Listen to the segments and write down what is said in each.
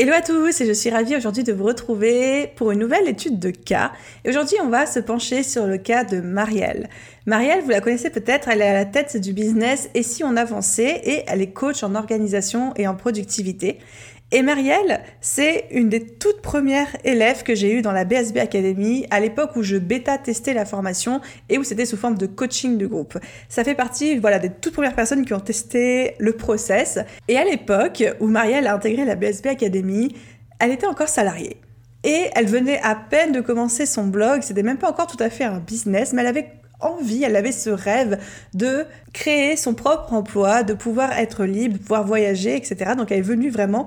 Hello à tous et je suis ravie aujourd'hui de vous retrouver pour une nouvelle étude de cas. Et aujourd'hui, on va se pencher sur le cas de Marielle. Marielle, vous la connaissez peut-être, elle est à la tête du business Et si on avançait et elle est coach en organisation et en productivité. Et Marielle, c'est une des toutes premières élèves que j'ai eues dans la BSB Academy à l'époque où je bêta-testais la formation et où c'était sous forme de coaching de groupe. Ça fait partie voilà, des toutes premières personnes qui ont testé le process. Et à l'époque où Marielle a intégré la BSB Academy, elle était encore salariée. Et elle venait à peine de commencer son blog, c'était même pas encore tout à fait un business, mais elle avait envie, elle avait ce rêve de créer son propre emploi, de pouvoir être libre, de pouvoir voyager, etc. Donc elle est venue vraiment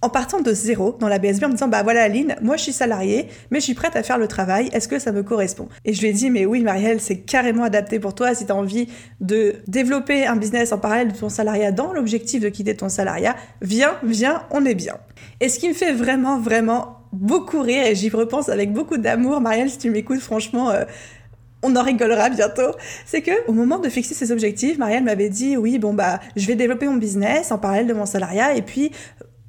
en partant de zéro dans la BSB en me disant bah voilà Aline, moi je suis salariée, mais je suis prête à faire le travail, est-ce que ça me correspond? Et je lui ai dit mais oui Marielle, c'est carrément adapté pour toi. Si tu as envie de développer un business en parallèle de ton salariat dans l'objectif de quitter ton salariat, viens, viens, on est bien. Et ce qui me fait vraiment vraiment beaucoup rire et j'y repense avec beaucoup d'amour, Marielle si tu m'écoutes franchement euh, on en rigolera bientôt, c'est que au moment de fixer ses objectifs, Marielle m'avait dit oui bon bah je vais développer mon business en parallèle de mon salariat et puis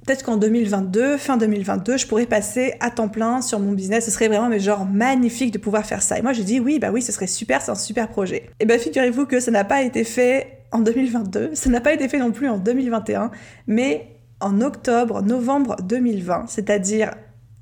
peut-être qu'en 2022, fin 2022, je pourrais passer à temps plein sur mon business. Ce serait vraiment mais genre magnifique de pouvoir faire ça. Et moi j'ai dit oui, bah oui, ce serait super, c'est un super projet. Et ben figurez-vous que ça n'a pas été fait en 2022, ça n'a pas été fait non plus en 2021, mais en octobre, novembre 2020, c'est-à-dire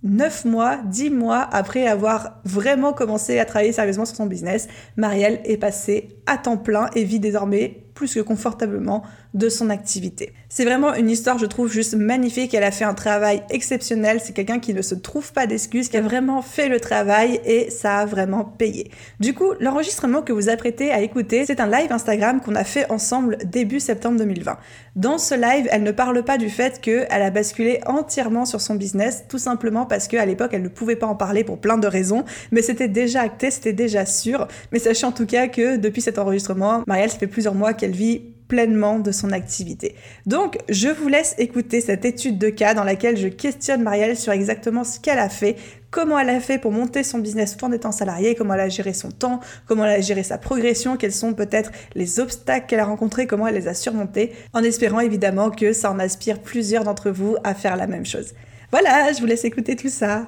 9 mois, 10 mois après avoir vraiment commencé à travailler sérieusement sur son business, Marielle est passée à temps plein et vit désormais plus que confortablement de son activité. C'est vraiment une histoire, je trouve, juste magnifique. Elle a fait un travail exceptionnel. C'est quelqu'un qui ne se trouve pas d'excuses, qui a vraiment fait le travail et ça a vraiment payé. Du coup, l'enregistrement que vous apprêtez à écouter, c'est un live Instagram qu'on a fait ensemble début septembre 2020. Dans ce live, elle ne parle pas du fait qu'elle a basculé entièrement sur son business, tout simplement parce qu'à l'époque, elle ne pouvait pas en parler pour plein de raisons, mais c'était déjà acté, c'était déjà sûr. Mais sachez en tout cas que depuis cet enregistrement, Marielle, ça fait plusieurs mois qu'elle vit pleinement de son activité. Donc, je vous laisse écouter cette étude de cas dans laquelle je questionne Marielle sur exactement ce qu'elle a fait, comment elle a fait pour monter son business tout en étant salariée, comment elle a géré son temps, comment elle a géré sa progression, quels sont peut-être les obstacles qu'elle a rencontrés, comment elle les a surmontés, en espérant évidemment que ça en aspire plusieurs d'entre vous à faire la même chose. Voilà, je vous laisse écouter tout ça.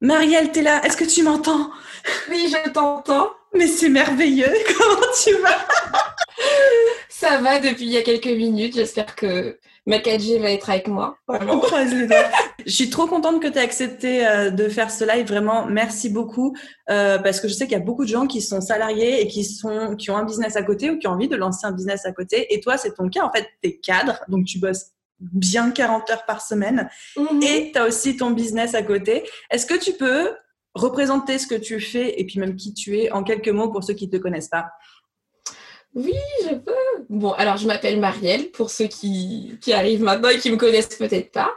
Marielle, t'es là, est-ce que tu m'entends? Oui, je t'entends. Mais c'est merveilleux, comment tu vas? Ça va depuis il y a quelques minutes. J'espère que ma 4G va être avec moi. On croise les doigts. Je suis trop contente que tu aies accepté euh, de faire ce live. Vraiment, merci beaucoup. Euh, parce que je sais qu'il y a beaucoup de gens qui sont salariés et qui, sont, qui ont un business à côté ou qui ont envie de lancer un business à côté. Et toi, c'est ton cas. En fait, tu es cadre, donc tu bosses bien 40 heures par semaine. Mhm. Et tu as aussi ton business à côté. Est-ce que tu peux représenter ce que tu fais et puis même qui tu es en quelques mots pour ceux qui ne te connaissent pas? Oui, je peux. Bon, alors je m'appelle Marielle, pour ceux qui, arrivent maintenant et qui me connaissent peut-être pas.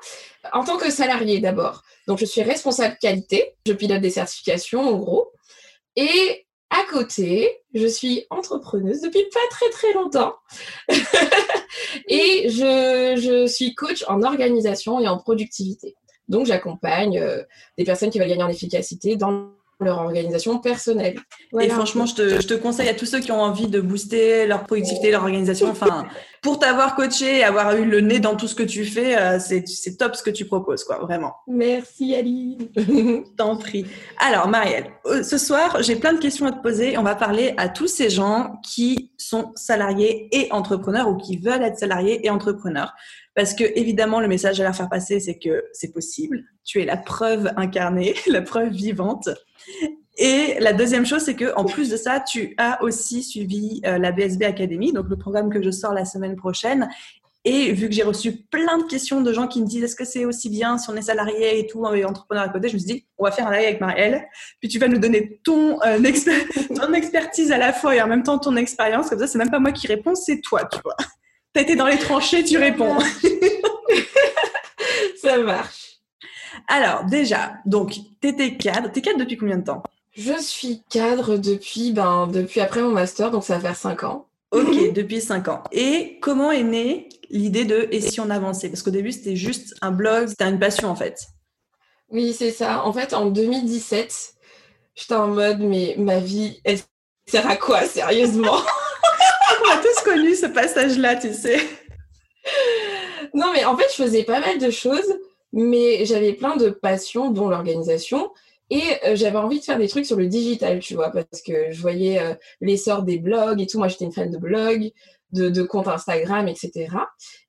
En tant que salarié d'abord, donc je suis responsable qualité, je pilote des certifications en gros. Et à côté, je suis entrepreneuse depuis pas très très longtemps. et je, suis coach en organisation et en productivité. Donc j'accompagne euh, des personnes qui veulent gagner en efficacité dans leur organisation personnelle. Et franchement, je te, je te, conseille à tous ceux qui ont envie de booster leur productivité, leur organisation. Enfin, pour t'avoir coaché et avoir eu le nez dans tout ce que tu fais, euh, c'est top ce que tu proposes, quoi, vraiment. Merci, Aline. T'en prie. Alors, Marielle, euh, ce soir, j'ai plein de questions à te poser. On va parler à tous ces gens qui sont salariés et entrepreneurs ou qui veulent être salariés et entrepreneurs. Parce que, évidemment, le message à leur faire passer, c'est que c'est possible. Tu es la preuve incarnée, la preuve vivante. Et la deuxième chose, c'est que en plus de ça, tu as aussi suivi euh, la BSB Academy, donc le programme que je sors la semaine prochaine. Et vu que j'ai reçu plein de questions de gens qui me disent est-ce que c'est aussi bien si on est salarié et tout, et entrepreneur à côté, je me suis dit on va faire un live avec Marielle, puis tu vas nous donner ton, euh, ton expertise à la fois et en même temps ton expérience. Comme ça, c'est même pas moi qui réponds, c'est toi, tu vois. T'as été dans les tranchées, tu réponds. ça marche. Alors, déjà, donc, tu étais cadre. T'es cadre depuis combien de temps? Je suis cadre depuis, ben, depuis après mon master, donc ça va faire 5 ans. Ok, depuis 5 ans. Et comment est née l'idée de Et si on avançait Parce qu'au début, c'était juste un blog, c'était une passion en fait. Oui, c'est ça. En fait, en 2017, j'étais en mode, mais ma vie, elle sert à quoi, sérieusement? a tous connu ce passage-là, tu sais. Non, mais en fait, je faisais pas mal de choses, mais j'avais plein de passions, dont l'organisation. Et euh, j'avais envie de faire des trucs sur le digital, tu vois, parce que je voyais euh, l'essor des blogs et tout. Moi, j'étais une fan de blogs, de, de comptes Instagram, etc.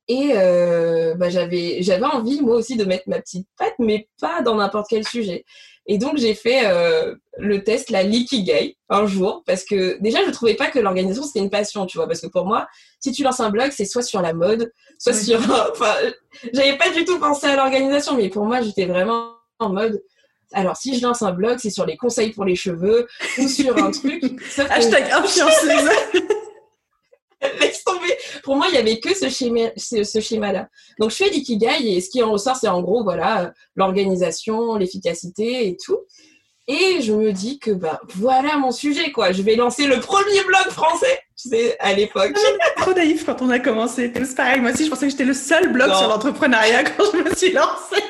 Et euh, bah, j'avais, j'avais envie, moi aussi, de mettre ma petite patte, mais pas dans n'importe quel sujet. Et donc, j'ai fait euh, le test, la Likigai, un jour, parce que déjà, je ne trouvais pas que l'organisation, c'était une passion, tu vois, parce que pour moi, si tu lances un blog, c'est soit sur la mode, soit sur... Enfin, j'avais pas du tout pensé à l'organisation, mais pour moi, j'étais vraiment en mode... Alors, si je lance un blog, c'est sur les conseils pour les cheveux ou sur un truc. Hashtag influenceuse. Pour moi, il n'y avait que ce schéma, ce, schéma-là. Donc, je fais l'ikigai et ce qui en ressort, c'est en gros, voilà, l'organisation, l'efficacité et tout. Et je me dis que, bah, voilà mon sujet, quoi. Je vais lancer le premier blog français, tu sais, à l'époque. Ah, trop naïf quand on a commencé. C'est pareil. Moi aussi, je pensais que j'étais le seul blog sur l'entrepreneuriat quand je me suis lancée.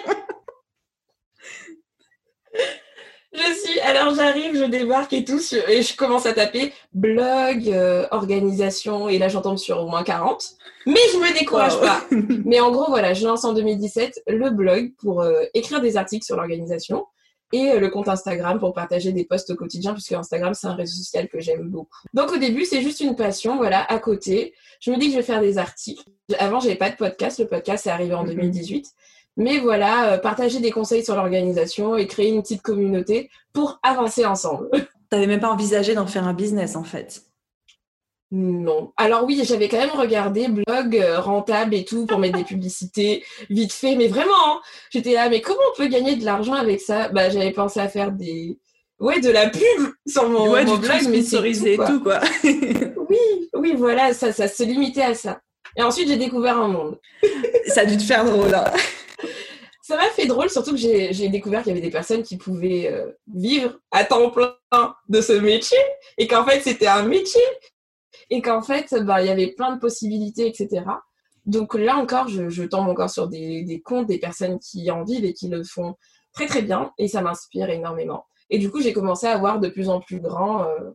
Je suis, alors j'arrive, je débarque et tout, et je commence à taper blog, euh, organisation, et là j'en tombe sur au moins 40. Mais je me décourage pas. Mais en gros, voilà, je lance en 2017 le blog pour euh, écrire des articles sur l'organisation et euh, le compte Instagram pour partager des posts au quotidien, puisque Instagram, c'est un réseau social que j'aime beaucoup. Donc au début, c'est juste une passion, voilà, à côté. Je me dis que je vais faire des articles. Avant, j'avais pas de podcast. Le podcast est arrivé en 2018. Mais voilà, euh, partager des conseils sur l'organisation et créer une petite communauté pour avancer ensemble. T'avais même pas envisagé d'en faire un business en fait non. Alors oui, j'avais quand même regardé blog euh, rentable et tout pour mettre des publicités vite fait, mais vraiment, hein, j'étais là, mais comment on peut gagner de l'argent avec ça? Bah j'avais pensé à faire des ouais de la pub sur mon, ouais, blog, mais c'est tout, quoi. oui, oui, voilà, ça, ça se limitait à ça. Et ensuite j'ai découvert un monde. ça a dû te faire drôle. Hein ça m'a fait drôle, surtout que j'ai découvert qu'il y avait des personnes qui pouvaient euh, vivre à temps plein de ce métier et qu'en fait c'était un métier et qu'en fait bah, il y avait plein de possibilités, etc. Donc là encore, je, tombe encore sur des, comptes des personnes qui en vivent et qui le font très très bien et ça m'inspire énormément. Et du coup, j'ai commencé à voir de plus en plus grand euh,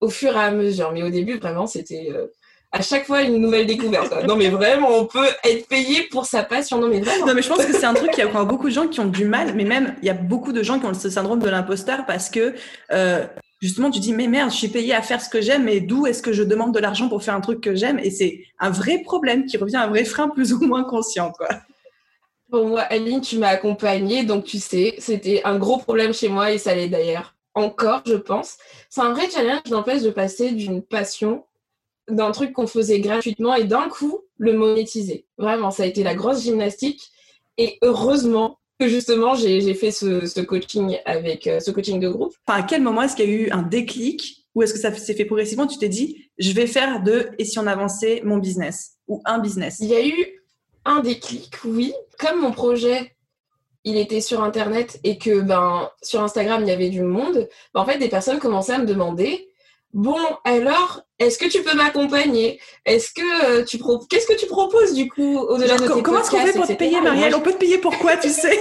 au fur et à mesure. Mais au début, vraiment, c'était euh, à chaque fois une nouvelle découverte. Non, mais vraiment, on peut être payé pour sa passion. Non, mais vraiment. Non, mais je pense que c'est un truc qu'il y a encore beaucoup de gens qui ont du mal, mais même il y a beaucoup de gens qui ont ce syndrome de l'imposteur parce que euh, justement, tu dis, mais merde, je suis payé à faire ce que j'aime, mais d'où est-ce que je demande de l'argent pour faire un truc que j'aime? Et c'est un vrai problème qui revient à un vrai frein plus ou moins conscient, quoi. Bon, moi, Aline, tu m'as accompagnée, donc tu sais, c'était un gros problème chez moi et ça l'est d'ailleurs encore, je pense. C'est un vrai challenge d'empêche de passer d'une passion d'un truc qu'on faisait gratuitement et d'un coup le monétiser. Vraiment, ça a été la grosse gymnastique. Et heureusement que justement j'ai fait ce, coaching avec euh, ce coaching de groupe. à quel moment est-ce qu'il y a eu un déclic ou est-ce que ça s'est fait progressivement? Tu t'es dit, je vais faire de et si on avançait mon business ou un business? Il y a eu un déclic, oui. Comme mon projet il était sur internet et que ben sur Instagram il y avait du monde, ben, en fait des personnes commençaient à me demander Bon, alors, est-ce que tu peux m'accompagner? Est-ce que euh, tu qu'est-ce que tu proposes du coup au-delà de tes Comment est-ce qu'on fait pour te payer, Marielle? On peut te payer pourquoi, tu sais?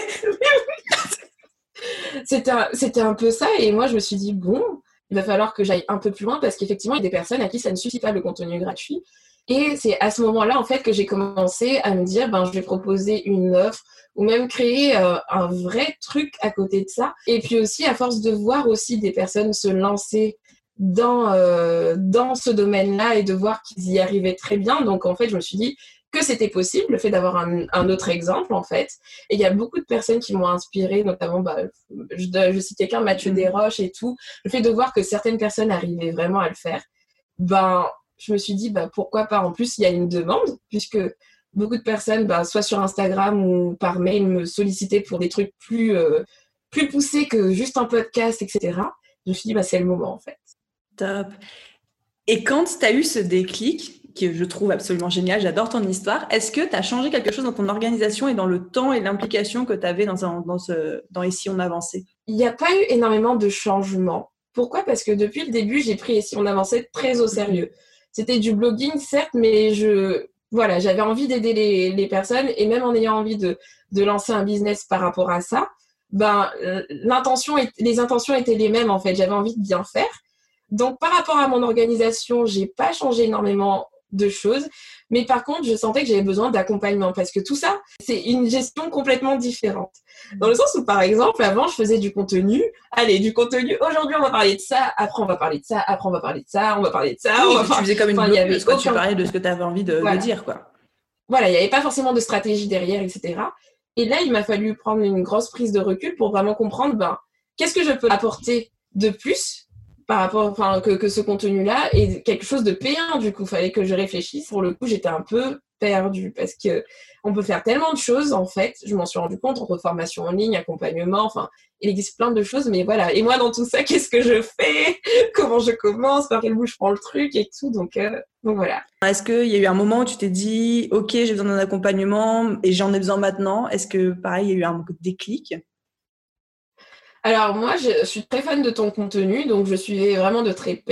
C'était un, un peu ça, et moi je me suis dit bon, il va falloir que j'aille un peu plus loin parce qu'effectivement, il y a des personnes à qui ça ne suffit pas le contenu gratuit. Et c'est à ce moment-là, en fait, que j'ai commencé à me dire, ben, je vais proposer une offre ou même créer euh, un vrai truc à côté de ça. Et puis aussi, à force de voir aussi des personnes se lancer dans, euh, dans ce domaine-là et de voir qu'ils y arrivaient très bien. Donc, en fait, je me suis dit que c'était possible, le fait d'avoir un, un, autre exemple, en fait. Et il y a beaucoup de personnes qui m'ont inspiré, notamment, bah, je, je cite quelqu'un, Mathieu mm. Desroches et tout. Le fait de voir que certaines personnes arrivaient vraiment à le faire, ben, je me suis dit, bah, pourquoi pas? En plus, il y a une demande, puisque beaucoup de personnes, bah, soit sur Instagram ou par mail, me sollicitaient pour des trucs plus, euh, plus poussés que juste un podcast, etc. Je me suis dit, bah, c'est le moment, en fait. Top. Et quand tu as eu ce déclic, que je trouve absolument génial. J'adore ton histoire. Est-ce que tu as changé quelque chose dans ton organisation et dans le temps et l'implication que tu avais dans, un, dans, ce, on avançait? Il n'y a pas eu énormément de changements. Pourquoi? Parce que depuis le début, j'ai pris Ici on avançait très au sérieux. C'était du blogging, certes, mais je, voilà, j'avais envie d'aider les, les, personnes et même en ayant envie de, de lancer un business par rapport à ça, ben, euh, l'intention, les intentions étaient les mêmes en fait. J'avais envie de bien faire. Donc, par rapport à mon organisation, j'ai pas changé énormément de choses. Mais par contre, je sentais que j'avais besoin d'accompagnement parce que tout ça, c'est une gestion complètement différente. Dans le sens où, par exemple, avant, je faisais du contenu. Allez, du contenu. Aujourd'hui, on va parler de ça. Après, on va parler de ça. Après, on va parler de ça. On va parler de ça. on va tu faisais comme une enfin, blogueuse, quoi. Tu parlais de ce que tu avais envie de, de, dire, quoi. Voilà, il n'y avait pas forcément de stratégie derrière, etc. Et là, il m'a fallu prendre une grosse prise de recul pour vraiment comprendre, ben, qu'est-ce que je peux apporter de plus par rapport, enfin, que, ce contenu-là est quelque chose de payant. Du coup, il fallait que je réfléchisse. Pour le coup, j'étais un peu perdue parce que on peut faire tellement de choses, en fait. Je m'en suis rendu compte entre formation en ligne, accompagnement, enfin, il existe plein de choses, mais voilà. Et moi, dans tout ça, qu'est-ce que je fais? Comment je commence? Par quel bout je prends le truc et tout. Donc, euh, voilà. Est-ce qu'il y a eu un moment où tu t'es dit, OK, j'ai besoin d'un accompagnement et j'en ai besoin maintenant? Est-ce que, pareil, il y a eu un déclic? Alors moi, je suis très fan de ton contenu, donc je suivais vraiment de très,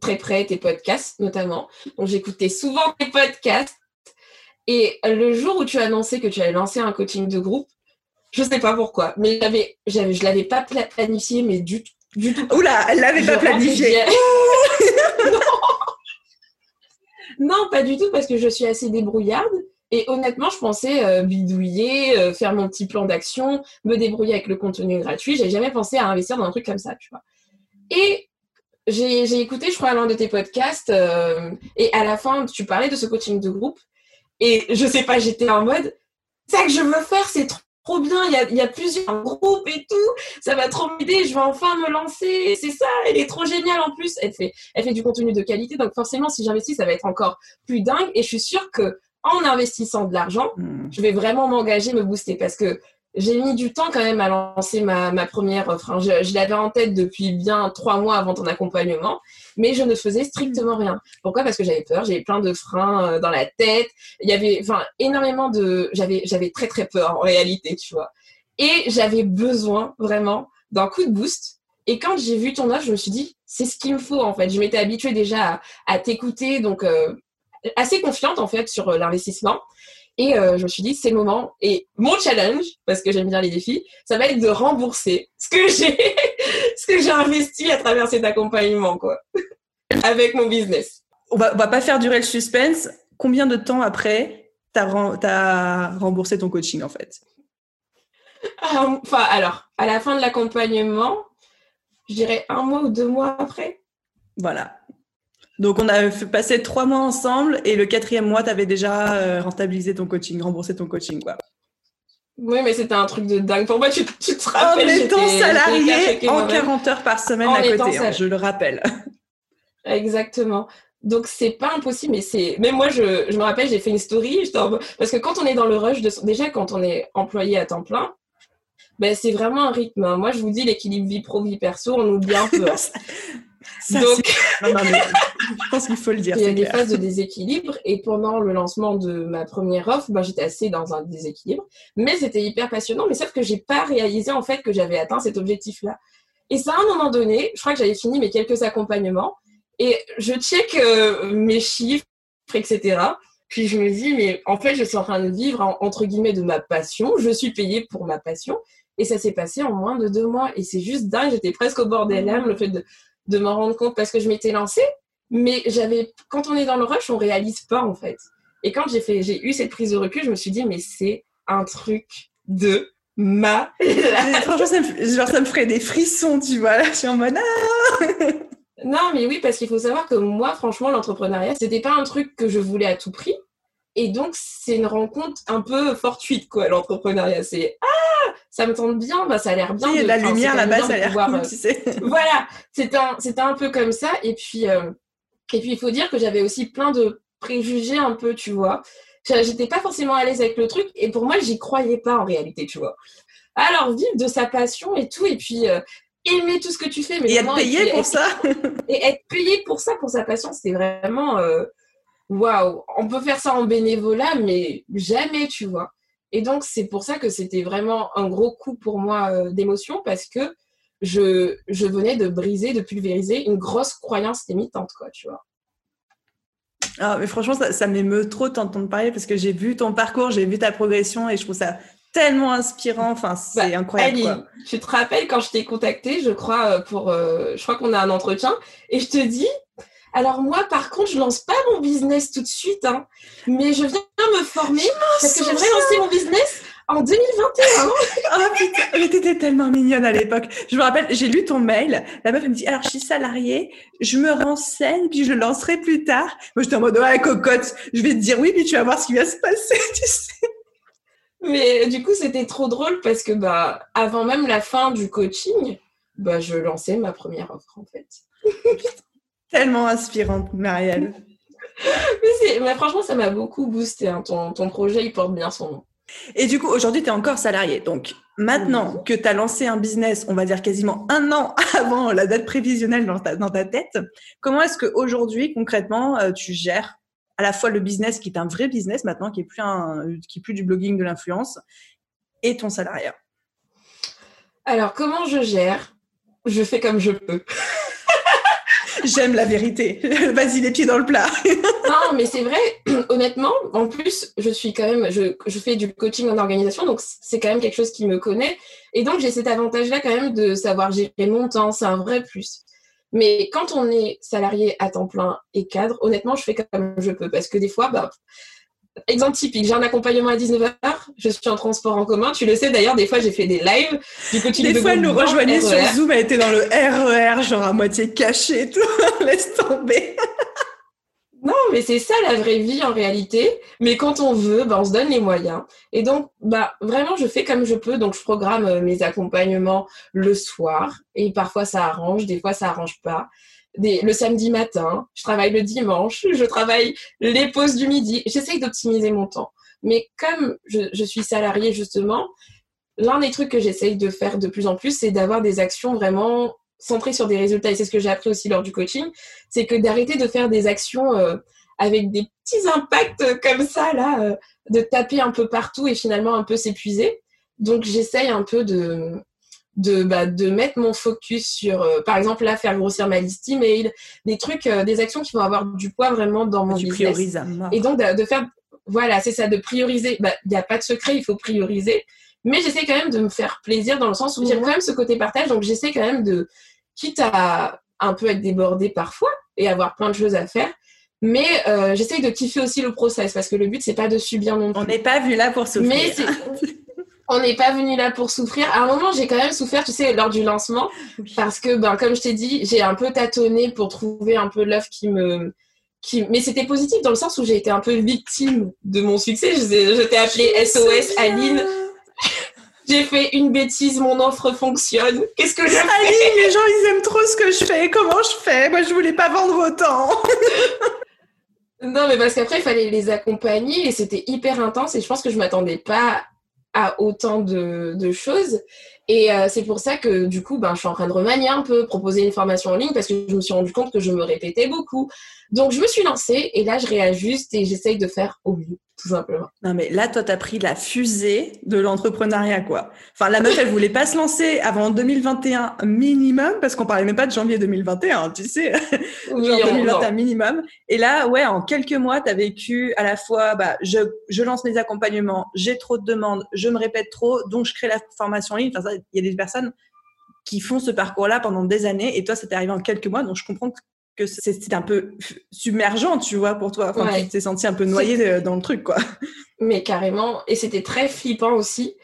très près tes podcasts notamment. Donc j'écoutais souvent tes podcasts. Et le jour où tu as annoncé que tu allais lancer un coaching de groupe, je ne sais pas pourquoi, mais j'avais, j'avais, je l'avais pas planifié, mais du, du tout. Oula, elle l'avait pas planifié. non. non, pas du tout, parce que je suis assez débrouillarde. Et honnêtement, je pensais euh, bidouiller, euh, faire mon petit plan d'action, me débrouiller avec le contenu gratuit. J'ai jamais pensé à investir dans un truc comme ça, tu vois. Et j'ai écouté, je crois, l'un de tes podcasts, euh, et à la fin, tu parlais de ce coaching de groupe. Et je sais pas, j'étais en mode, ça que je veux faire, c'est trop bien, il y a, il y a plusieurs groupes et tout, ça va trop m'aider, je vais enfin me lancer, c'est ça, elle est trop géniale en plus, elle fait, elle fait du contenu de qualité, donc forcément, si j'investis, ça va être encore plus dingue, et je suis sûre que en investissant de l'argent, hmm. je vais vraiment m'engager, me booster parce que j'ai mis du temps quand même à lancer ma, première offre. Je, l'avais en tête depuis bien trois mois avant ton accompagnement, mais je ne faisais strictement rien. Pourquoi? Parce que j'avais peur, j'avais plein de freins euh, dans la tête. Il y avait, enfin, énormément de, j'avais, j'avais très très peur en réalité, tu vois. Et j'avais besoin vraiment d'un coup de boost. Et quand j'ai vu ton offre, je me suis dit, c'est ce qu'il me faut en fait. Je m'étais habituée déjà à, t'écouter, donc euh, assez confiante en fait sur euh, l'investissement. Et euh, je me suis dit, c'est le moment. Et mon challenge, parce que j'aime bien les défis, ça va être de rembourser ce que j'ai, ce que j'ai investi à travers cet accompagnement, quoi, avec mon business. On va, va pas faire durer le suspense. Combien de temps après t'as as remboursé ton coaching, en fait? Enfin, alors, à la fin de l'accompagnement, je dirais un mois ou deux mois après? Voilà. Donc, on a passé trois mois ensemble et le quatrième mois, tu avais déjà euh, rentabilisé ton coaching, remboursé ton coaching, quoi. Oui, mais c'était un truc de dingue. Pour moi, tu, te rappelles. En étant salarié en 40 heures par semaine à côté, hein, je le rappelle. Exactement. Donc c'est pas impossible, mais c'est même moi je, je me rappelle j'ai fait une story parce que quand on est dans le rush de déjà quand on est employé à temps plein, ben c'est vraiment un rythme. Hein. Moi je vous dis l'équilibre vie pro vie perso on oublie un peu. Donc, je pense qu'il faut le dire. Il y a des phases de déséquilibre et pendant le lancement de ma première offre, ben, j'étais assez dans un déséquilibre, mais c'était hyper passionnant. Mais sauf que j'ai pas réalisé en fait que j'avais atteint cet objectif-là. Et ça, à un moment donné, je crois que j'avais fini mes quelques accompagnements et je check euh, mes chiffres, etc. Puis je me dis, mais en fait, je suis en train de vivre entre guillemets de ma passion. Je suis payée pour ma passion. Et ça s'est passé en moins de deux mois. Et c'est juste dingue. J'étais presque au bord des larmes, le fait de, de m'en rendre compte parce que je m'étais lancée. Mais j'avais, quand on est dans le rush, on réalise pas en fait. Et quand j'ai fait, j'ai eu cette prise de recul, je me suis dit, mais c'est un truc de ma. Franchement, ça me, genre, ça me ferait des frissons, tu vois. Là, je suis en mode. Ah non, mais oui, parce qu'il faut savoir que moi, franchement, l'entrepreneuriat, c'était pas un truc que je voulais à tout prix. Et donc, c'est une rencontre un peu fortuite, quoi, l'entrepreneuriat. C'est Ah, ça me tente bien, bah, ça a l'air bien. de, la lumière là-bas, ça a l'air cool, euh, tu sais. voilà, c'était un, un peu comme ça. Et puis, euh, et puis, il faut dire que j'avais aussi plein de préjugés un peu, tu vois. J'étais pas forcément à l'aise avec le truc. Et pour moi, j'y croyais pas en réalité, tu vois. Alors, vivre de sa passion et tout. Et puis, euh, aimer tout ce que tu fais. Mais et être payé pour ça. et être payé pour ça, pour sa passion, c'était vraiment waouh, on peut faire ça en bénévolat, mais jamais, tu vois. Et donc, c'est pour ça que c'était vraiment un gros coup pour moi euh, d'émotion parce que je, je venais de briser, de pulvériser une grosse croyance limitante, quoi, tu vois. Ah, mais franchement, ça, ça m'émeut trop de t'entendre parler parce que j'ai vu ton parcours, j'ai vu ta progression et je trouve ça tellement inspirant. Enfin, c'est bah, incroyable. Tu te rappelles quand je t'ai contacté, je crois, euh, pour, euh, je crois qu'on a un entretien et je te dis, alors moi, par contre, je lance pas mon business tout de suite, hein, mais je viens me former parce que j'aimerais lancer mon business en 2021. oh putain, mais t'étais tellement mignonne à l'époque. Je me rappelle, j'ai lu ton mail. La meuf elle me dit alors je suis salariée, je me renseigne puis je le lancerai plus tard. Moi j'étais en mode ouais cocotte, je vais te dire oui puis tu vas voir ce qui va se passer, tu sais. Mais du coup c'était trop drôle parce que bah avant même la fin du coaching, bah je lançais ma première offre en fait. Tellement inspirante, Marielle. mais, franchement, ça m'a beaucoup boosté. Hein. Ton, ton, projet, il porte bien son nom. Et du coup, aujourd'hui, tu es encore salarié. Donc, maintenant que tu as lancé un business, on va dire quasiment un an avant la date prévisionnelle dans ta, dans ta tête, comment est-ce qu'aujourd'hui, concrètement, euh, tu gères à la fois le business qui est un vrai business maintenant, qui est plus, un, qui est plus du blogging, de l'influence, et ton salariat? Alors, comment je gère? Je fais comme je peux. J'aime la vérité. Vas-y, les pieds dans le plat. non, mais c'est vrai, honnêtement, en plus, je suis quand même, je, je fais du coaching en organisation, donc c'est quand même quelque chose qui me connaît. Et donc, j'ai cet avantage-là quand même de savoir gérer mon temps, c'est un vrai plus. Mais quand on est salarié à temps plein et cadre, honnêtement, je fais comme je peux. Parce que des fois, bah, Exemple typique, j'ai un accompagnement à 19h, je suis en transport en commun. Tu le sais d'ailleurs, des fois j'ai fait des lives du Des fois, elle nous rejoignait sur e Zoom, elle était dans le RER, genre à moitié cachée, tout. Laisse tomber. non, mais c'est ça la vraie vie en réalité. Mais quand on veut, bah, on se donne les moyens. Et donc, bah, vraiment, je fais comme je peux. Donc, je programme euh, mes accompagnements le soir. Et parfois, ça arrange, des fois, ça arrange pas le samedi matin, je travaille le dimanche, je travaille les pauses du midi. J'essaye d'optimiser mon temps. Mais comme je, suis salariée, justement, l'un des trucs que j'essaye de faire de plus en plus, c'est d'avoir des actions vraiment centrées sur des résultats. Et c'est ce que j'ai appris aussi lors du coaching, c'est que d'arrêter de faire des actions euh, avec des petits impacts comme ça, là, euh, de taper un peu partout et finalement un peu s'épuiser. Donc j'essaye un peu de, de, bah, de mettre mon focus sur, euh, par exemple, là, faire grossir ma liste email, des trucs, euh, des actions qui vont avoir du poids vraiment dans mon tu business. Et donc, de, faire, voilà, c'est ça, de prioriser. Bah, il n'y a pas de secret, il faut prioriser. Mais j'essaie quand même de me faire plaisir dans le sens où j'aime quand même ce côté partage. Donc, j'essaie quand même de, quitte à un peu être débordée parfois et avoir plein de choses à faire, mais euh, j'essaye de kiffer aussi le process parce que le but c'est pas de subir non plus. On n'est pas vu là pour souffrir. Mais on n'est pas venu là pour souffrir. À un moment, j'ai quand même souffert, tu sais, lors du lancement, parce que, ben, comme je t'ai dit, j'ai un peu tâtonné pour trouver un peu l'œuvre qui me, qui, mais c'était positif dans le sens où j'ai été un peu victime de mon succès. Je, je t'ai appelé SOS Aline. J'ai fait une bêtise, mon offre fonctionne. Qu'est-ce que je fais? Aline, les gens, ils aiment trop ce que je fais. Comment je fais? Moi, je voulais pas vendre autant. non, mais parce qu'après, il fallait les accompagner et c'était hyper intense et je pense que je m'attendais pas à autant de, choses. Et euh, c'est pour ça que du coup, ben, je suis en train de remanier un peu, proposer une formation en ligne parce que je me suis rendu compte que je me répétais beaucoup. Donc je me suis lancée et là je réajuste et j'essaye de faire au mieux tout simplement. Non, mais là, toi, tu as pris la fusée de l'entrepreneuriat, quoi. Enfin, la meuf, elle voulait pas se lancer avant 2021 minimum, parce qu'on parlait même pas de janvier 2021, tu sais. Oui, Genre 2021 minimum. Et là, ouais, en quelques mois, tu as vécu à la fois, bah, je, je lance mes accompagnements, j'ai trop de demandes, je me répète trop, donc je crée la formation en ligne. Enfin, il y a des personnes qui font ce parcours-là pendant des années, et toi, ça t'est arrivé en quelques mois, donc je comprends que c'était un peu submergent, tu vois, pour toi. Enfin, tu t'es senti un peu noyé dans le truc, quoi. Mais carrément. Et c'était très flippant aussi.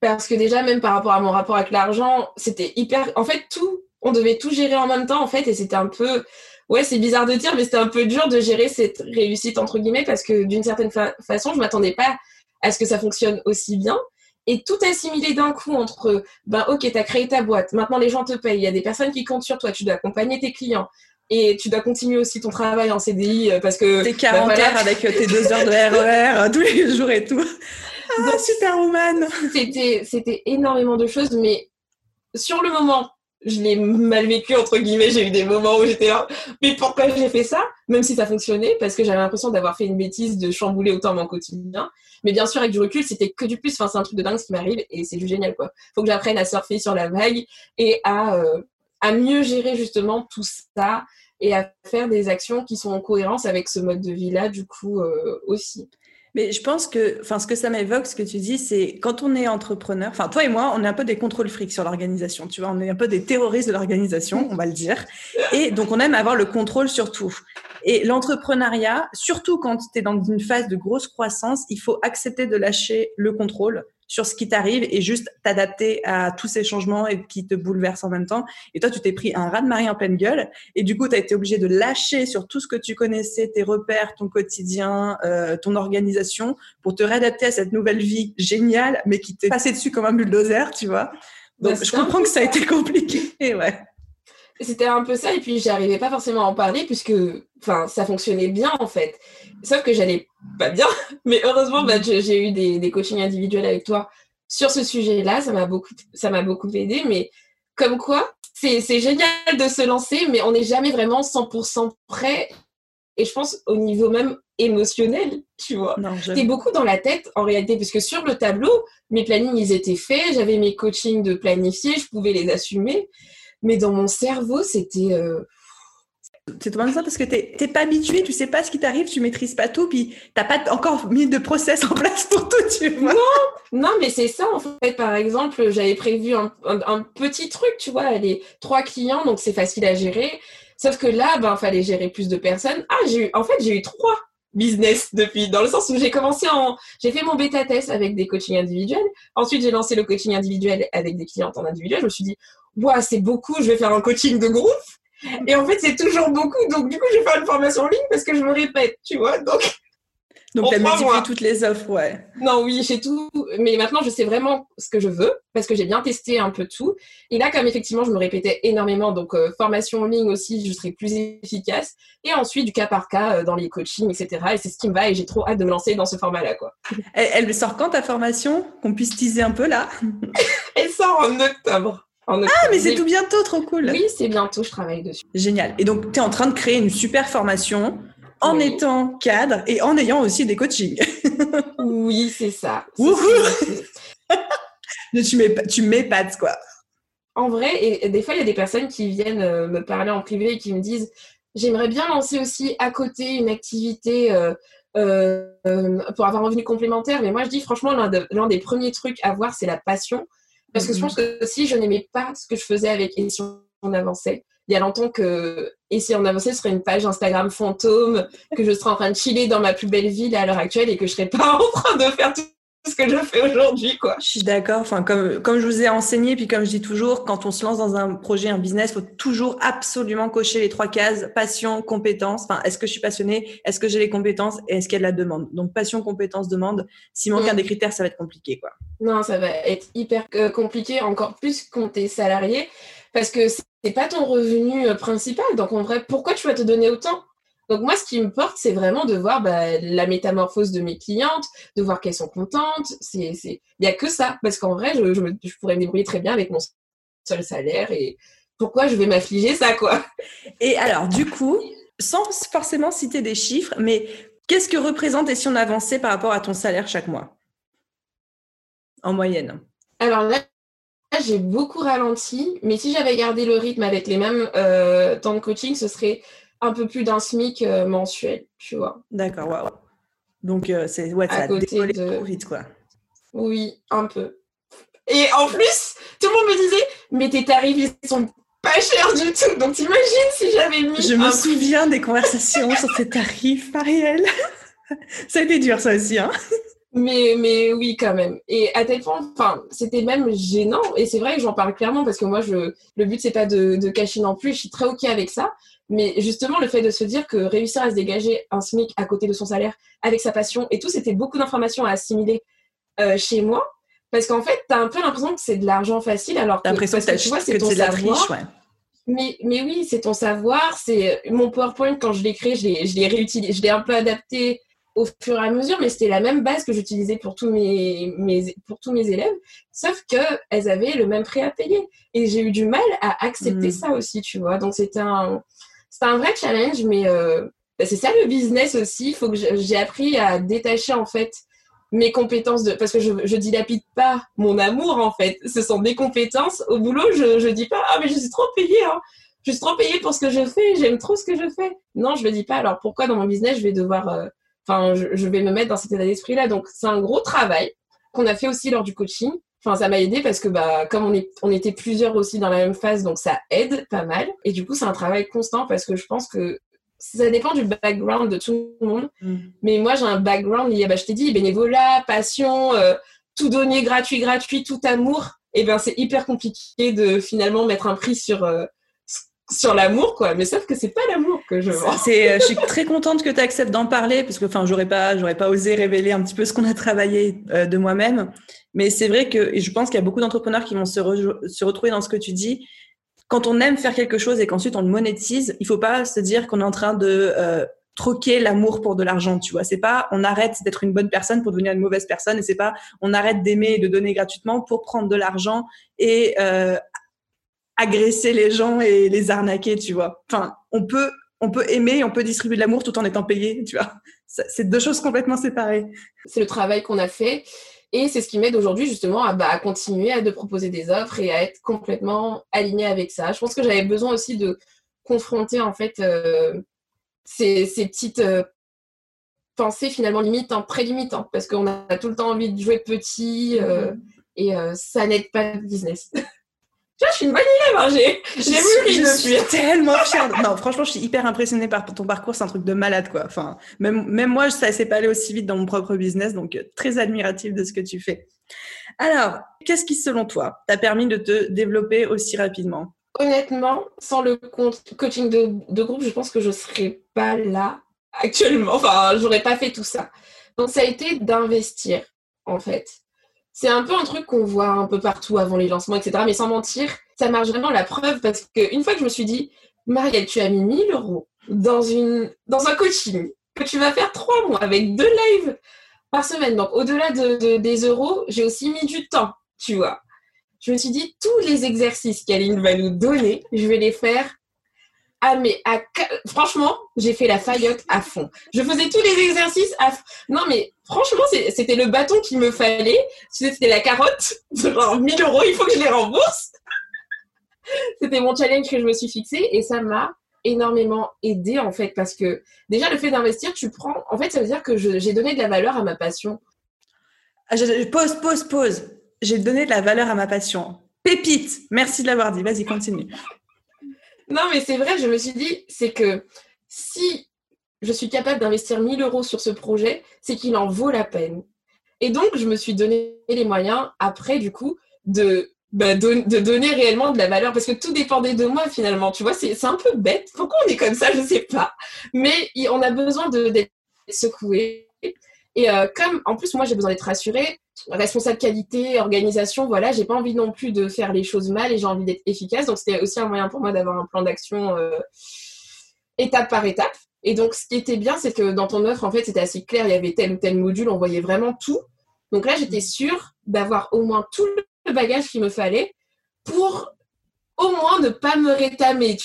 Parce que déjà, même par rapport à mon rapport avec l'argent, c'était hyper. En fait, tout, on devait tout gérer en même temps, en fait. Et c'était un peu. Ouais, c'est bizarre de dire, mais c'était un peu dur de gérer cette réussite, entre guillemets, parce que d'une certaine façon, je m'attendais pas à ce que ça fonctionne aussi bien. Et tout assimiler d'un coup entre, ben ok, tu as créé ta boîte, maintenant les gens te payent, il y a des personnes qui comptent sur toi, tu dois accompagner tes clients, et tu dois continuer aussi ton travail en CDI euh, parce que tes 40 ben heures avec euh, tes deux heures de RER e tous les jours et tout. Ah, superwoman. C'était c'était énormément de choses mais sur le moment je l'ai mal vécu, entre guillemets. J'ai eu des moments où j'étais là, mais pourquoi j'ai fait ça? Même si ça fonctionnait, parce que j'avais l'impression d'avoir fait une bêtise, de chambouler autant mon quotidien. Mais bien sûr, avec du recul, c'était que du plus. Enfin, c'est un truc de dingue ce qui m'arrive et c'est du génial, quoi. Faut que j'apprenne à surfer sur la vague et à, euh, à mieux gérer justement tout ça et à faire des actions qui sont en cohérence avec ce mode de vie-là, du coup, euh, aussi. Mais je pense que, enfin, ce que ça m'évoque, ce que tu dis, c'est quand on est entrepreneur, enfin, toi et moi, on est un peu des contrôles frics sur l'organisation, tu vois, on est un peu des terroristes de l'organisation, on va le dire. Et donc, on aime avoir le contrôle sur tout. Et l'entrepreneuriat, surtout quand tu es dans une phase de grosse croissance, il faut accepter de lâcher le contrôle sur ce qui t'arrive et juste t'adapter à tous ces changements et qui te bouleversent en même temps. Et toi, tu t'es pris un raz de marée en pleine gueule et du coup, tu as été obligé de lâcher sur tout ce que tu connaissais, tes repères, ton quotidien, euh, ton organisation pour te réadapter à cette nouvelle vie géniale, mais qui t'est passé dessus comme un bulldozer, tu vois. Donc, bah, je comprends que ça a été compliqué. ouais. C'était un peu ça, et puis j'arrivais pas forcément à en parler puisque enfin, ça fonctionnait bien en fait. Sauf que j'allais pas bien, mais heureusement, bah, j'ai eu des, des coachings individuels avec toi sur ce sujet-là. Ça m'a beaucoup, ça m'a beaucoup aidé, mais comme quoi, c'est génial de se lancer, mais on n'est jamais vraiment 100% prêt. Et je pense au niveau même émotionnel, tu vois. T'es beaucoup dans la tête en réalité, puisque sur le tableau, mes plannings, ils étaient faits, j'avais mes coachings de planifier, je pouvais les assumer. Mais dans mon cerveau, c'était. Euh, c'est totalement ça parce que tu n'es pas habitué, tu sais pas ce qui t'arrive, tu maîtrises pas tout, puis t'as pas encore mis de process en place pour tout, tu vois. Non, non, mais c'est ça en fait. Par exemple, j'avais prévu un, petit truc, tu vois, les trois clients, donc c'est facile à gérer. Sauf que là, ben, fallait gérer plus de personnes. Ah, j'ai eu, en fait, j'ai eu trois business depuis, dans le sens où j'ai commencé en, j'ai fait mon bêta test avec des coachings individuels. Ensuite, j'ai lancé le coaching individuel avec des clientes en individuel. Je me suis dit, ouais, c'est beaucoup, je vais faire un coaching de groupe. Et en fait, c'est toujours beaucoup. Donc, du coup, je vais une formation en ligne parce que je me répète, tu vois. Donc, donc, tu as multiplié toutes les offres, ouais. Non, oui, j'ai tout. Mais maintenant, je sais vraiment ce que je veux parce que j'ai bien testé un peu tout. Et là, comme effectivement, je me répétais énormément, donc euh, formation en ligne aussi, je serai plus efficace. Et ensuite, du cas par cas euh, dans les coachings, etc. Et c'est ce qui me va et j'ai trop hâte de me lancer dans ce format-là, quoi. Elle, sort quand ta formation? Qu'on puisse teaser un peu là? Elle sort en octobre. Ah, mais c'est tout bientôt, trop cool. Oui, c'est bientôt, je travaille dessus. Génial. Et donc, tu es en train de créer une super formation en étant cadre et en ayant aussi des coachings. oui, c'est ça. tu mets tu m'épates, quoi. En vrai, et des fois, il y a des personnes qui viennent euh, me parler en privé et qui me disent J'aimerais bien lancer aussi à côté une activité euh, euh, pour avoir un revenu complémentaire. Mais moi, je dis franchement, l'un des premiers trucs à voir, c'est la passion. Parce que je pense que si je n'aimais pas ce que je faisais avec Et si on avançait, il y a longtemps que Et si on avançait ce serait une page Instagram fantôme, que je serais en train de chiller dans ma plus belle ville à l'heure actuelle et que je serais pas en train de faire tout ce que je fais aujourd'hui, quoi. Je suis d'accord. Enfin, comme, comme je vous ai enseigné, puis comme je dis toujours, quand on se lance dans un projet, un business, faut toujours absolument cocher les trois cases passion, compétence. Enfin, est-ce que je suis passionnée? Est-ce que j'ai les compétences? Et est-ce qu'il y a de la demande? Donc, passion, compétence, demande. S'il manque mm. un des critères, ça va être compliqué, quoi. Non, ça va être hyper euh, compliqué, encore plus quand tu es salarié, parce que c'est pas ton revenu euh, principal. Donc, en vrai, pourquoi tu vas te donner autant? Donc moi, ce qui me porte, c'est vraiment de voir bah, la métamorphose de mes clientes, de voir qu'elles sont contentes. C'est, il n'y a que ça, parce qu'en vrai, je, je, pourrais me débrouiller très bien avec mon seul salaire et pourquoi je vais m'affliger ça, quoi? Et alors, du coup, sans forcément citer des chiffres, mais qu'est-ce que représente et si on avançait par rapport à ton salaire chaque mois? En moyenne. Alors là, j'ai beaucoup ralenti, mais si j'avais gardé le rythme avec les mêmes euh, temps de coaching, ce serait un peu plus d'un SMIC euh, mensuel, tu vois. D'accord, waouh. Donc, euh, c'est ouais, ça a décollé trop vite, quoi. Oui, un peu. Et en plus, tout le monde me disait, mais tes tarifs, ils sont pas chers du tout. Donc, t'imagines si j'avais mis. Je me souviens des conversations sur tes tarifs, Marielle. ça a été dur, ça aussi, hein. Mais, mais oui, quand même. Et à tel point, enfin, c'était même gênant. Et c'est vrai que j'en parle clairement parce que moi, je, le but, c'est pas de, de cacher non plus. Je suis très OK avec ça. Mais justement, le fait de se dire que réussir à se dégager un SMIC à côté de son salaire avec sa passion et tout, c'était beaucoup d'informations à assimiler euh, chez moi. Parce qu'en fait, tu as un peu l'impression que c'est de l'argent facile, alors que, l'impression que, tu vois, c'est ton savoir. ouais. Mais, mais oui, c'est ton savoir. C'est mon PowerPoint, quand je l'ai créé, je l'ai réutilisé, je l'ai un peu adapté au fur et à mesure, mais c'était la même base que j'utilisais pour tous mes, mes, pour tous mes élèves, sauf qu'elles avaient le même prix à payer. Et j'ai eu du mal à accepter mm. ça aussi, tu vois. Donc c'était un, un vrai challenge, mais euh, bah, c'est ça le business aussi. Il faut que j'ai appris à détacher en fait mes compétences de parce que je, je dilapide pas mon amour en fait ce sont des compétences au boulot je je dis pas ah mais je suis trop payée hein. je suis trop payée pour ce que je fais j'aime trop ce que je fais non je le dis pas alors pourquoi dans mon business je vais devoir euh, enfin je, vais me mettre dans cet état d'esprit là donc c'est un gros travail qu'on a fait aussi lors du coaching enfin ça m'a aidé parce que bah comme on est on était plusieurs aussi dans la même phase donc ça aide pas mal et du coup c'est un travail constant parce que je pense que ça dépend du background de tout le monde. Mm. Mais moi, j'ai un background, il y a, bah, je t'ai dit, bénévolat, passion, euh, tout donner gratuit, gratuit, tout amour. Et eh ben, c'est hyper compliqué de finalement mettre un prix sur, euh, sur l'amour, quoi. Mais sauf que c'est pas l'amour que je. C'est, euh, je suis très contente que tu acceptes d'en parler parce que, enfin, j'aurais pas, j'aurais pas osé révéler un petit peu ce qu'on a travaillé de moi-même. Mais c'est vrai que, je pense qu'il y a beaucoup d'entrepreneurs qui vont se, retrouver dans ce que tu dis quand on aime faire quelque chose et qu'ensuite on le monétise, il faut pas se dire qu'on est en train de euh, troquer l'amour pour de l'argent, tu vois. C'est pas on arrête d'être une bonne personne pour devenir une mauvaise personne et c'est pas on arrête d'aimer et de donner gratuitement pour prendre de l'argent et euh, agresser les gens et les arnaquer, tu vois. Enfin, on peut on peut aimer, on peut distribuer de l'amour tout en étant payé, tu vois. C'est deux choses complètement séparées. C'est le travail qu'on a fait. Et c'est ce qui m'aide aujourd'hui justement à, bah, à, continuer à de proposer des offres et à être complètement aligné avec ça. Je pense que j'avais besoin aussi de confronter en fait euh, ces, ces, petites euh, pensées finalement limitantes, très limitantes, parce qu'on a tout le temps envie de jouer petit euh, mmh. et ça n'aide pas le business. je suis une bonne élève, hein, j'ai, j'ai voulu Je suis tellement fière. Non, franchement, je suis hyper impressionnée par ton parcours. C'est un truc de malade, quoi. Enfin, même, même moi, ça s'est pas allé aussi vite dans mon propre business. Donc, euh, très admirative de ce que tu fais. Alors, qu'est-ce qui, selon toi, t'a permis de te développer aussi rapidement? Honnêtement, sans le coaching de, de groupe, je pense que je serais pas là actuellement. Enfin, j'aurais pas fait tout ça. Donc, ça a été d'investir, en fait c'est un peu un truc qu'on voit un peu partout avant les lancements, etc. Mais sans mentir, ça marche vraiment la preuve parce qu'une fois que je me suis dit, Marielle, tu as mis 1000 euros dans, une, dans un coaching que tu vas faire trois mois avec deux lives par semaine. Donc, au-delà de, des euros, j'ai aussi mis du temps, tu vois. Je me suis dit, tous les exercices qu'Aline va nous donner, je vais les faire ah, mais franchement, j'ai fait la faillotte à fond. Je faisais tous les exercices à Non, mais franchement, c'était le bâton qu'il me fallait. C'était la carotte. Genre 1000 euros, il faut que je les rembourse. c'était mon challenge que je me suis fixé et ça m'a énormément aidé en fait parce que déjà le fait d'investir, tu prends. En fait, ça veut dire que j'ai donné de la valeur à ma passion. Ah, pause, pause, pause. J'ai donné de la valeur à ma passion. Pépite. Merci de l'avoir dit. Vas-y, continue. Non, mais c'est vrai, je me suis dit, c'est que si je suis capable d'investir 1000 euros sur ce projet, c'est qu'il en vaut la peine. Et donc, je me suis donné les moyens, après, du coup, de, bah, de, donner réellement de la valeur, parce que tout dépendait de moi, finalement. Tu vois, c'est un peu bête. Pourquoi on est comme ça Je ne sais pas. Mais on a besoin d'être secoué. Et euh, comme, en plus, moi, j'ai besoin d'être rassurée, responsable qualité, organisation, voilà, j'ai pas envie non plus de faire les choses mal et j'ai envie d'être efficace. Donc, c'était aussi un moyen pour moi d'avoir un plan d'action euh, étape par étape. Et donc, ce qui était bien, c'est que dans ton offre, en fait, c'était assez clair. Il y avait tel ou tel module, on voyait vraiment tout. Donc là, j'étais sûre d'avoir au moins tout le bagage qu'il me fallait pour au moins ne pas me rétamer.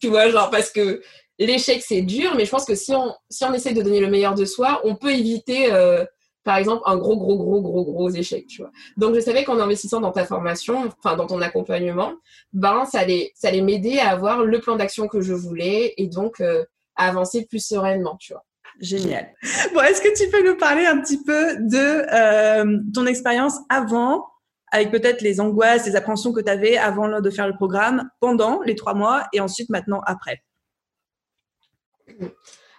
Tu vois, genre, parce que l'échec, c'est dur, mais je pense que si on, si on essaie de donner le meilleur de soi, on peut éviter, euh, par exemple, un gros, gros, gros, gros, gros échec, tu vois. Donc, je savais qu'en investissant dans ta formation, enfin, dans ton accompagnement, ben, ça allait, ça allait m'aider à avoir le plan d'action que je voulais et donc euh, à avancer plus sereinement, tu vois. Génial. Bon, est-ce que tu peux nous parler un petit peu de euh, ton expérience avant, avec peut-être les angoisses, les appréhensions que tu avais avant de faire le programme, pendant les trois mois et ensuite maintenant après?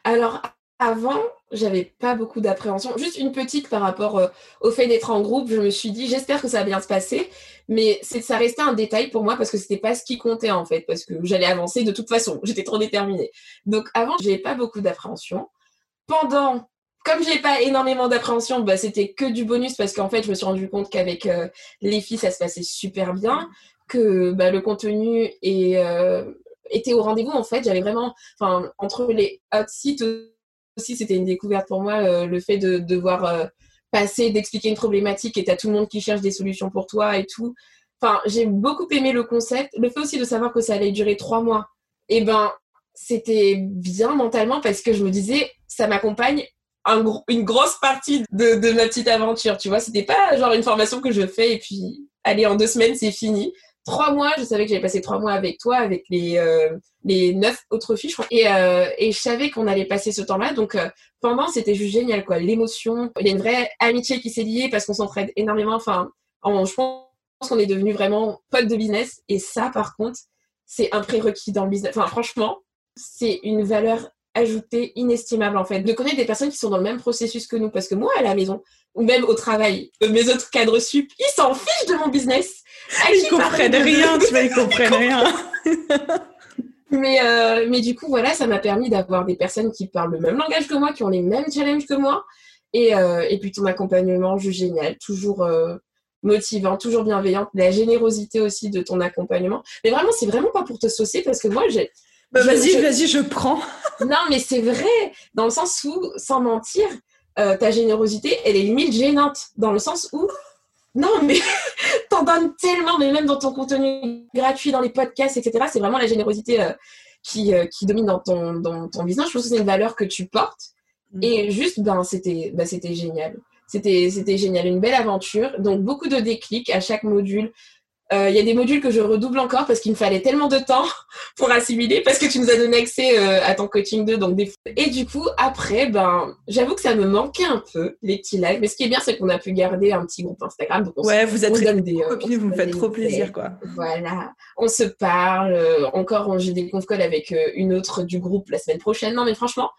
Alors, avant, j'avais pas beaucoup d'appréhension. Juste une petite par rapport euh, au fait d'être en groupe. Je me suis dit, j'espère que ça va bien se passer. Mais ça restait un détail pour moi parce que c'était pas ce qui comptait en fait. Parce que j'allais avancer de toute façon. J'étais trop déterminée. Donc, avant, j'avais pas beaucoup d'appréhension. Pendant, comme j'ai pas énormément d'appréhension, bah, c'était que du bonus parce qu'en fait, je me suis rendu compte qu'avec euh, les filles, ça se passait super bien. Que bah, le contenu euh, était au rendez-vous en fait. J'avais vraiment, enfin, entre les hot sites aussi, c'était une découverte pour moi, le fait de devoir passer, d'expliquer une problématique et t'as tout le monde qui cherche des solutions pour toi et tout. Enfin, j'ai beaucoup aimé le concept. Le fait aussi de savoir que ça allait durer trois mois. Et eh ben, c'était bien mentalement parce que je me disais, ça m'accompagne une grosse partie de, de, ma petite aventure, tu vois. C'était pas genre une formation que je fais et puis, allez, en deux semaines, c'est fini. Trois mois, je savais que j'allais passer trois mois avec toi, avec les, euh, les neuf autres filles, je crois. Et, euh, et je savais qu'on allait passer ce temps-là. Donc, euh, pendant, c'était juste génial, quoi. L'émotion. Il y a une vraie amitié qui s'est liée parce qu'on s'entraide énormément. Enfin, en, je pense qu'on est devenus vraiment potes de business. Et ça, par contre, c'est un prérequis dans le business. Enfin, franchement, c'est une valeur ajoutée inestimable en fait. De connaître des personnes qui sont dans le même processus que nous. Parce que moi, à la maison, ou même au travail, mes autres cadres sup, ils s'en fichent de mon business. Ils comprennent rien, tu vois, ils comprennent rien. mais, euh, mais du coup, voilà, ça m'a permis d'avoir des personnes qui parlent le même langage que moi, qui ont les mêmes challenges que moi. Et, euh, et puis ton accompagnement, juste génial, toujours euh, motivant, toujours bienveillant. La générosité aussi de ton accompagnement. Mais vraiment, c'est vraiment pas pour te saucer parce que moi, j'ai bah, vas-y, vas-y, je prends. non, mais c'est vrai, dans le sens où, sans mentir, euh, ta générosité, elle est limite gênante, dans le sens où, non, mais t'en donnes tellement, mais même dans ton contenu gratuit, dans les podcasts, etc., c'est vraiment la générosité euh, qui, euh, qui domine dans ton, dans ton business. Je pense que c'est une valeur que tu portes. Mm. Et juste, ben, c'était ben, c'était génial. C'était génial, une belle aventure. Donc, beaucoup de déclics à chaque module. Euh, il y a des modules que je redouble encore parce qu'il me fallait tellement de temps pour assimiler parce que tu nous as donné accès euh, à ton coaching 2 donc des... et du coup après ben j'avoue que ça me manquait un peu les petits lives. Mais ce qui est bien c'est qu'on a pu garder un petit groupe Instagram. Donc ouais vous êtes très des euh, vous me faites trop plaisir quoi. voilà. On se parle encore j'ai des conf calls avec une autre du groupe la semaine prochaine. Non mais franchement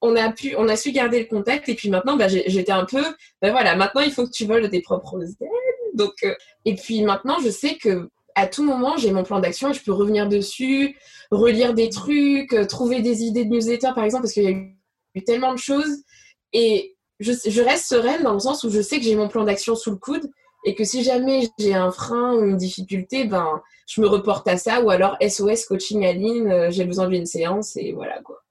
on a pu, on a su garder le contact. Et puis maintenant, ben, j'étais un peu, ben voilà, maintenant il faut que tu voles tes propres ailes euh, et puis maintenant, je sais que à tout moment, j'ai mon plan d'action et je peux revenir dessus, relire des trucs, euh, trouver des idées de newsletter, par exemple, parce qu'il y a eu tellement de choses. Et je, reste sereine dans le sens où je sais que j'ai mon plan d'action sous le coude et que si jamais j'ai un frein ou une difficulté, ben, je me reporte à ça ou alors SOS coaching à ligne, euh, j'ai besoin d'une séance et voilà quoi.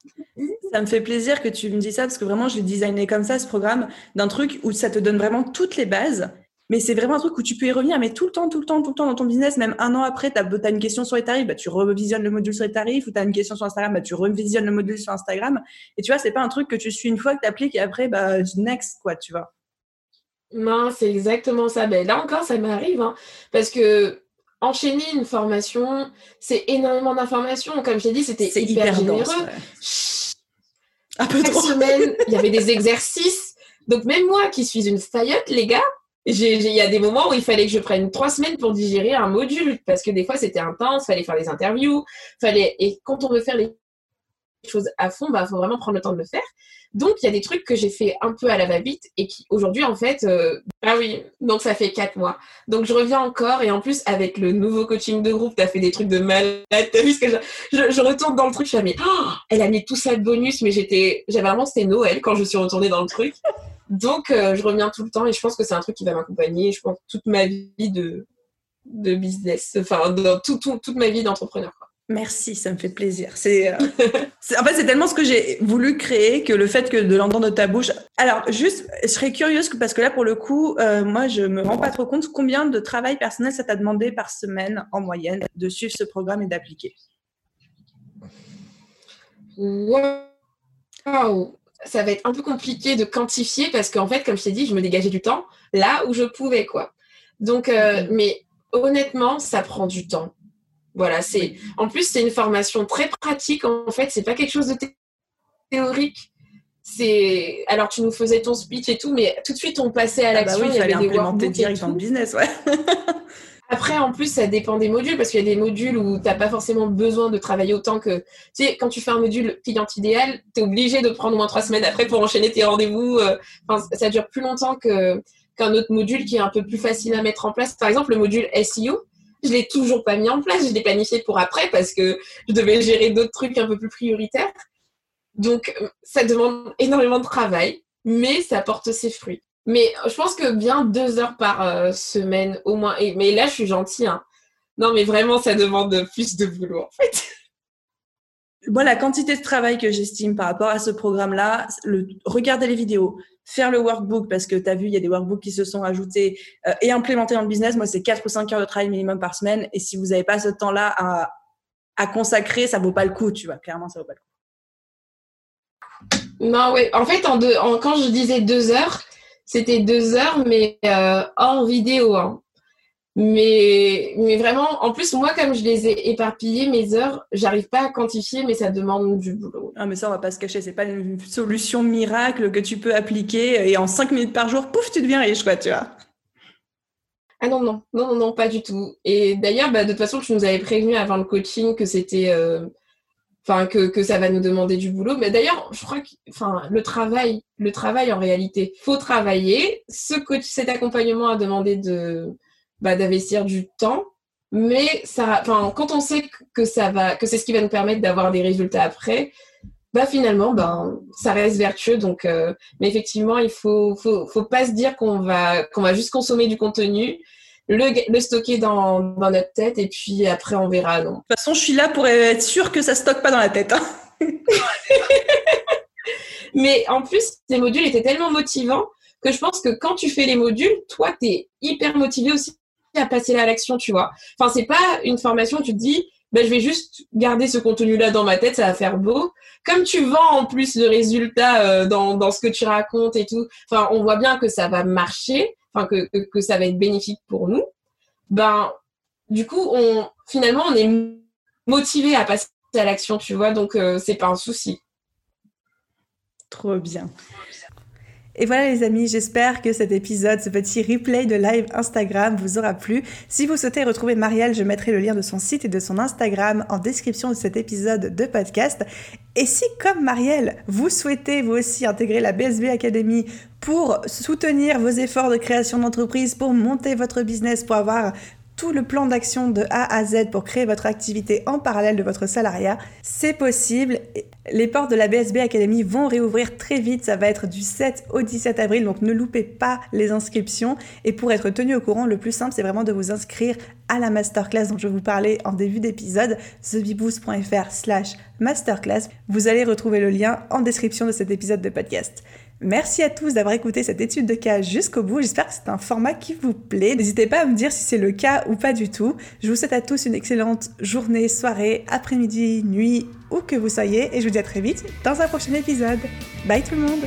Ça me fait plaisir que tu me dis ça parce que vraiment, je l'ai designé comme ça, ce programme, d'un truc où ça te donne vraiment toutes les bases mais c'est vraiment un truc où tu peux y revenir, mais tout le temps, tout le temps, tout le temps dans ton business, même un an après, tu as, une question sur les tarifs, bah, tu revisionnes le module sur les tarifs, ou tu as une question sur Instagram, bah, tu revisionnes le module sur Instagram. Et tu vois, c'est pas un truc que tu suis une fois, que tu appliques, et après, bah, next, quoi, tu vois. Non, c'est exactement ça. Ben, là encore, ça m'arrive, hein, parce que enchaîner une formation, c'est énormément d'informations. Comme je t'ai dit, c'était hyper, généreux. Un peu Chaque semaine, il y avait des exercices. Donc même moi qui suis une faillotte, les gars, il y a des moments où il fallait que je prenne trois semaines pour digérer un module parce que des fois c'était intense, fallait faire des interviews, fallait et quand on veut faire les choses à fond, bah faut vraiment prendre le temps de le faire. Donc il y a des trucs que j'ai fait un peu à la va-vite et qui aujourd'hui en fait euh, ah oui. donc ça fait quatre mois. Donc je reviens encore et en plus avec le nouveau coaching de groupe t'as fait des trucs de malade t'as vu ce que je, je, retourne dans le truc je suis oh, elle a mis tout ça de bonus mais j'étais j'avais vraiment c'était Noël quand je suis retournée dans le truc donc, euh, je reviens tout le temps et je pense que c'est un truc qui va m'accompagner, je pense, toute ma vie de, de business, enfin, dans toute ma vie d'entrepreneur. Merci, ça me fait plaisir. C'est, euh, en fait, c'est tellement ce que j'ai voulu créer que le fait que de l'entendre de ta bouche. Alors, juste, je serais curieuse parce que là, pour le coup, euh, moi, je me rends pas trop compte combien de travail personnel ça t'a demandé par semaine en moyenne de suivre ce programme et d'appliquer. Wow ça va être un peu compliqué de quantifier parce qu'en fait, comme je t'ai dit, je me dégageais du temps là où je pouvais, quoi. Donc, euh, mais honnêtement, ça prend du temps. Voilà, c'est. En plus, c'est une formation très pratique. En fait, c'est pas quelque chose de théorique. C'est. Alors, tu nous faisais ton speech et tout, mais tout de suite, on passait à l'action. Ah bah oui, il y avait des implémenter direct dans le business, ouais. Après, en plus, ça dépend des modules parce qu'il y a des modules où tu n'as pas forcément besoin de travailler autant que. Tu sais, quand tu fais un module client idéal, tu es obligé de prendre au moins trois semaines après pour enchaîner tes rendez-vous. Euh, enfin, ça dure plus longtemps que qu'un autre module qui est un peu plus facile à mettre en place. Par exemple, le module SEO, je l'ai toujours pas mis en place. Je l'ai planifié pour après parce que je devais gérer d'autres trucs un peu plus prioritaires. Donc, ça demande énormément de travail, mais ça porte ses fruits. Mais je pense que bien deux heures par euh, semaine au moins. Et, mais là, je suis gentille. Hein. Non, mais vraiment, ça demande plus de boulot en fait. moi, la quantité de travail que j'estime par rapport à ce programme-là, le, regarder les vidéos, faire le workbook, parce que tu as vu, il y a des workbooks qui se sont ajoutés euh, et implémentés dans le business. Moi, c'est 4 ou 5 heures de travail minimum par semaine. Et si vous n'avez pas ce temps-là à, à consacrer, ça vaut pas le coup, tu vois. Clairement, ça vaut pas le coup. Non, oui. En fait, en deux, en, quand je disais deux heures, c'était deux heures, mais euh, hors vidéo. Hein. Mais, mais vraiment, en plus, moi, comme je les ai éparpillées, mes heures, j'arrive pas à quantifier, mais ça demande du boulot. Ah, mais ça, on va pas se cacher. C'est pas une solution miracle que tu peux appliquer et en cinq minutes par jour, pouf, tu deviens riche, quoi, tu vois. Ah non, non, non, non, pas du tout. Et d'ailleurs, bah, de toute façon, tu nous avais prévenu avant le coaching que c'était. Euh, enfin, que, que, ça va nous demander du boulot. Mais d'ailleurs, je crois que enfin, le travail, le travail en réalité, faut travailler. Ce coach, cet accompagnement a demandé de bah, d'investir du temps. Mais ça, enfin, quand on sait que ça va, que c'est ce qui va nous permettre d'avoir des résultats après, bah finalement, ben, ça reste vertueux. Donc, euh, mais effectivement, il faut, faut, faut pas se dire qu'on va, qu'on va juste consommer du contenu, le, le stocker dans, dans, notre tête et puis après on verra. De toute façon, je suis là pour être sûr que ça stocke pas dans la tête. Hein. mais en plus, les modules étaient tellement motivants que je pense que quand tu fais les modules, toi, tu es hyper motivé aussi à passer à l'action, tu vois. Enfin, c'est pas une formation, tu te dis, ben, je vais juste garder ce contenu-là dans ma tête, ça va faire beau. Comme tu vends en plus le résultat euh, dans, dans ce que tu racontes et tout, enfin, on voit bien que ça va marcher, que, ça va être bénéfique pour nous. Ben, du coup, on, finalement, on est motivé à passer à l'action, tu vois, donc euh, c'est pas un souci. Trop bien. Et voilà les amis, j'espère que cet épisode, ce petit replay de live Instagram vous aura plu. Si vous souhaitez retrouver Marielle, je mettrai le lien de son site et de son Instagram en description de cet épisode de podcast. Et si, comme Marielle, vous souhaitez vous aussi intégrer la BSB Academy pour soutenir vos efforts de création d'entreprise, pour monter votre business, pour avoir tout le plan d'action de A à Z pour créer votre activité en parallèle de votre salariat, c'est possible. Les portes de la BSB Academy vont réouvrir très vite, ça va être du 7 au 17 avril, donc ne loupez pas les inscriptions. Et pour être tenu au courant, le plus simple, c'est vraiment de vous inscrire à la masterclass dont je vous parlais en début d'épisode, thebiboost.fr slash masterclass. Vous allez retrouver le lien en description de cet épisode de podcast. Merci à tous d'avoir écouté cette étude de cas jusqu'au bout. J'espère que c'est un format qui vous plaît. N'hésitez pas à me dire si c'est le cas ou pas du tout. Je vous souhaite à tous une excellente journée, soirée, après-midi, nuit, où que vous soyez. Et je vous dis à très vite dans un prochain épisode. Bye tout le monde